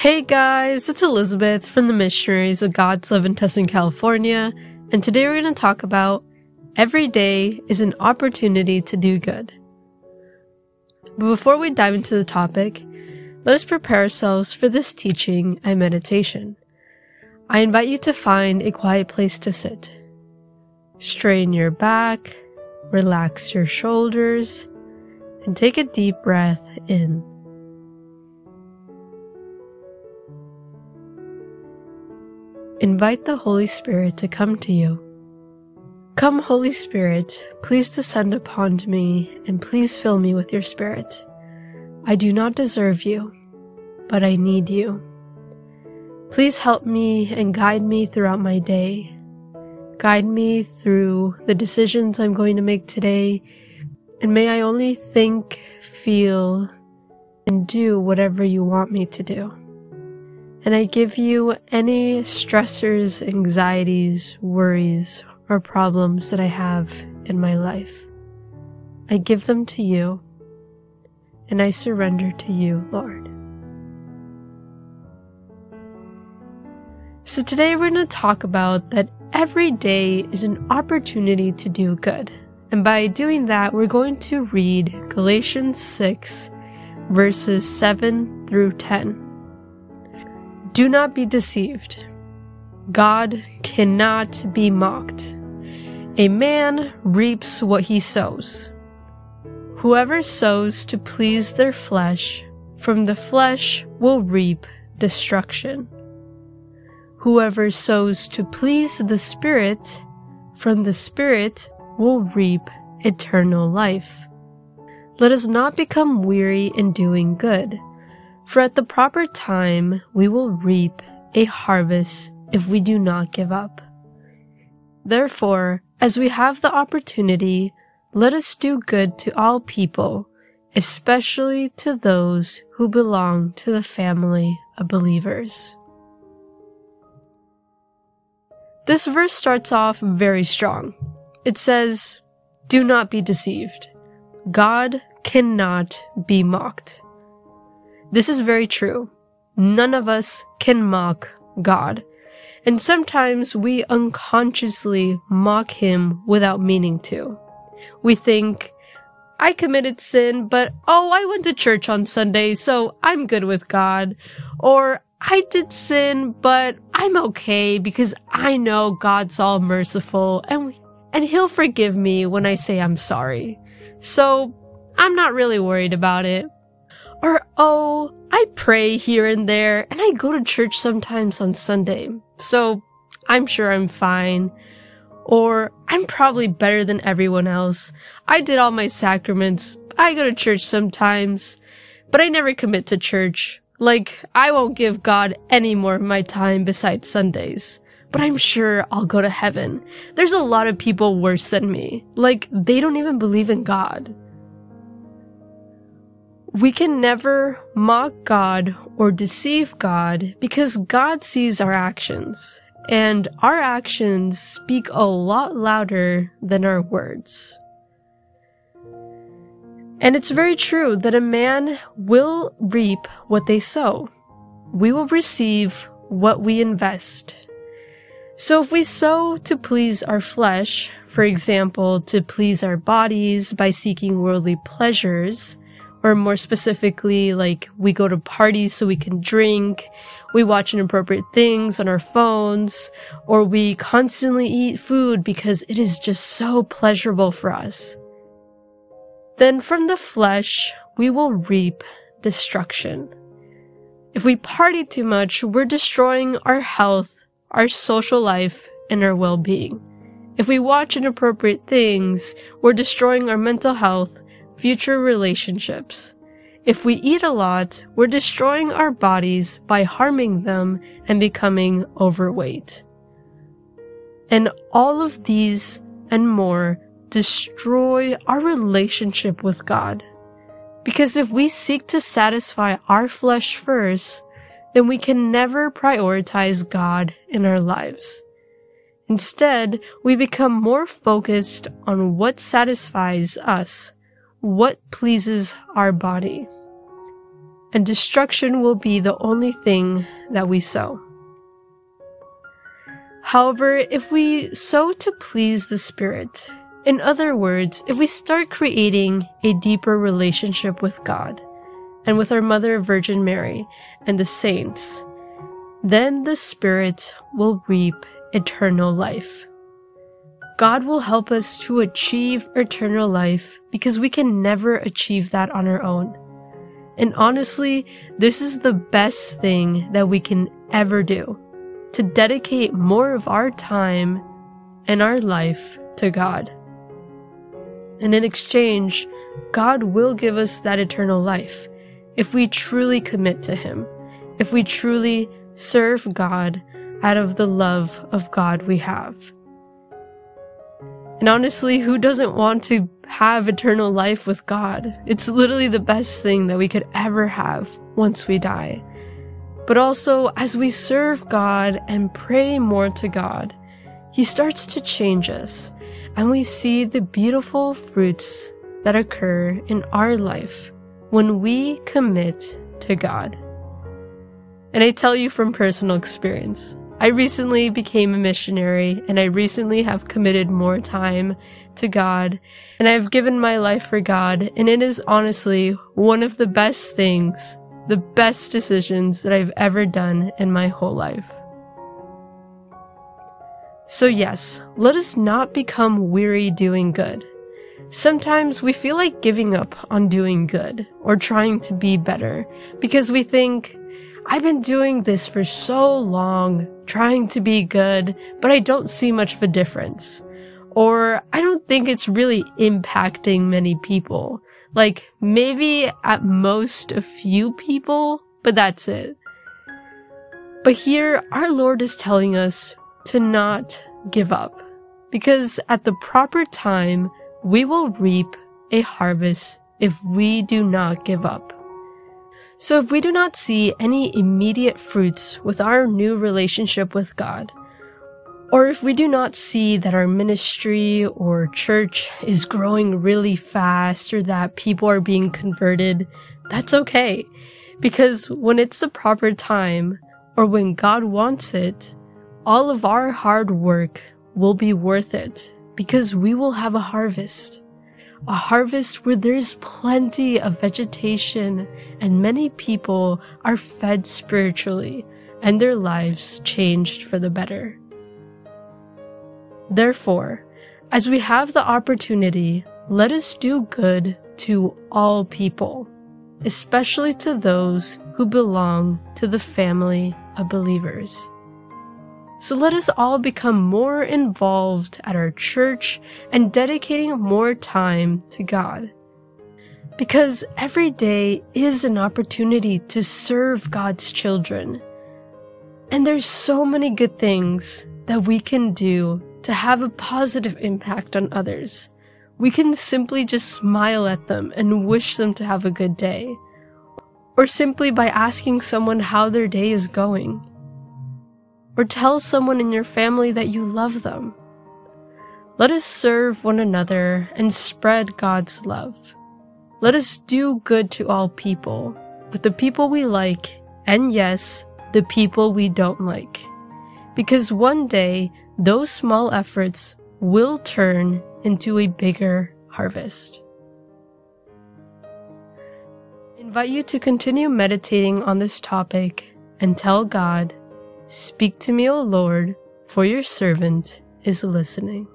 Hey guys, it's Elizabeth from the Missionaries of God's Love in Tustin, California, and today we're going to talk about every day is an opportunity to do good. But before we dive into the topic, let us prepare ourselves for this teaching and meditation. I invite you to find a quiet place to sit. Strain your back, relax your shoulders, and take a deep breath in. Invite the Holy Spirit to come to you. Come, Holy Spirit, please descend upon me and please fill me with your Spirit. I do not deserve you, but I need you. Please help me and guide me throughout my day. Guide me through the decisions I'm going to make today, and may I only think, feel, and do whatever you want me to do and I give you any stressors, anxieties, worries, or problems that I have in my life. I give them to you, and I surrender to you, Lord. So today we're going to talk about that every day is an opportunity to do good. And by doing that, we're going to read Galatians 6, verses 7 through 10. Do not be deceived. God cannot be mocked. A man reaps what he sows. Whoever sows to please their flesh, from the flesh will reap destruction. Whoever sows to please the Spirit, from the Spirit will reap eternal life. Let us not become weary in doing good for at the proper time we will reap a harvest if we do not give up. Therefore, as we have the opportunity, let us do good to all people, especially to those who belong to the family of believers. This verse starts off very strong. It says, Do not be deceived. God cannot be mocked. This is very true. None of us can mock God. And sometimes we unconsciously mock Him without meaning to. We think, I committed sin, but oh, I went to church on Sunday, so I'm good with God. Or, I did sin, but I'm okay because I know God's all merciful and, and He'll forgive me when I say I'm sorry. So, I'm not really worried about it. Or, oh, I pray here and there, and I go to church sometimes on Sunday, so I'm sure I'm fine. Or, I'm probably better than everyone else. I did all my sacraments. I go to church sometimes, but I never commit to church. Like, I won't give God any more of my time besides Sundays. But I'm sure I'll go to heaven. There's a lot of people worse than me. Like, they don't even believe in God. We can never mock God or deceive God because God sees our actions, and our actions speak a lot louder than our words. And it's very true that a man will reap what they sow. We will receive what we invest. So if we sow to please our flesh, for example, to please our bodies by seeking worldly pleasures, or more specifically, like we go to parties so we can drink, we watch inappropriate things on our phones, or we constantly eat food because it is just so pleasurable for us. Then from the flesh, we will reap destruction. If we party too much, we're destroying our health, our social life, and our well-being. If we watch inappropriate things, we're destroying our mental health, future relationships. If we eat a lot, we're destroying our bodies by harming them and becoming overweight. And all of these and more destroy our relationship with God. Because if we seek to satisfy our flesh first, then we can never prioritize God in our lives. Instead, we become more focused on what satisfies us what pleases our body. and destruction will be the only thing that we sow. However, if we sow to please the Spirit, in other words, if we start creating a deeper relationship with God and with our Mother Virgin Mary and the saints, then the Spirit will reap eternal life. God will help us to achieve eternal life because we can never achieve that on our own. And honestly, this is the best thing that we can ever do to dedicate more of our time and our life to God. And in exchange, God will give us that eternal life if we truly commit to Him, if we truly serve God out of the love of God we have. And honestly, who doesn't want to have eternal life with God? It's literally the best thing that we could ever have once we die. But also, as we serve God and pray more to God, He starts to change us, and we see the beautiful fruits that occur in our life when we commit to God. And I tell you from personal experience, I recently became a missionary and I recently have committed more time to God and I've given my life for God and it is honestly one of the best things, the best decisions that I've ever done in my whole life. So yes, let us not become weary doing good. Sometimes we feel like giving up on doing good or trying to be better because we think, I've been doing this for so long, trying to be good, but I don't see much of a difference. Or I don't think it's really impacting many people. Like, maybe at most a few people, but that's it. But here, our Lord is telling us to not give up. Because at the proper time, we will reap a harvest if we do not give up. So if we do not see any immediate fruits with our new relationship with God, or if we do not see that our ministry or church is growing really fast or that people are being converted, that's okay. Because when it's the proper time or when God wants it, all of our hard work will be worth it because we will have a harvest a harvest where there's plenty of vegetation and many people are fed spiritually and their lives changed for the better. Therefore, as we have the opportunity, let us do good to all people, especially to those who belong to the family of believers. So let us all become more involved at our church and dedicating more time to God. Because every day is an opportunity to serve God's children. And there's so many good things that we can do to have a positive impact on others. We can simply just smile at them and wish them to have a good day. Or simply by asking someone how their day is going or tell someone in your family that you love them. Let us serve one another and spread God's love. Let us do good to all people, with the people we like, and yes, the people we don't like. Because one day, those small efforts will turn into a bigger harvest. I invite you to continue meditating on this topic and tell God Speak to me, O Lord, for your servant is listening.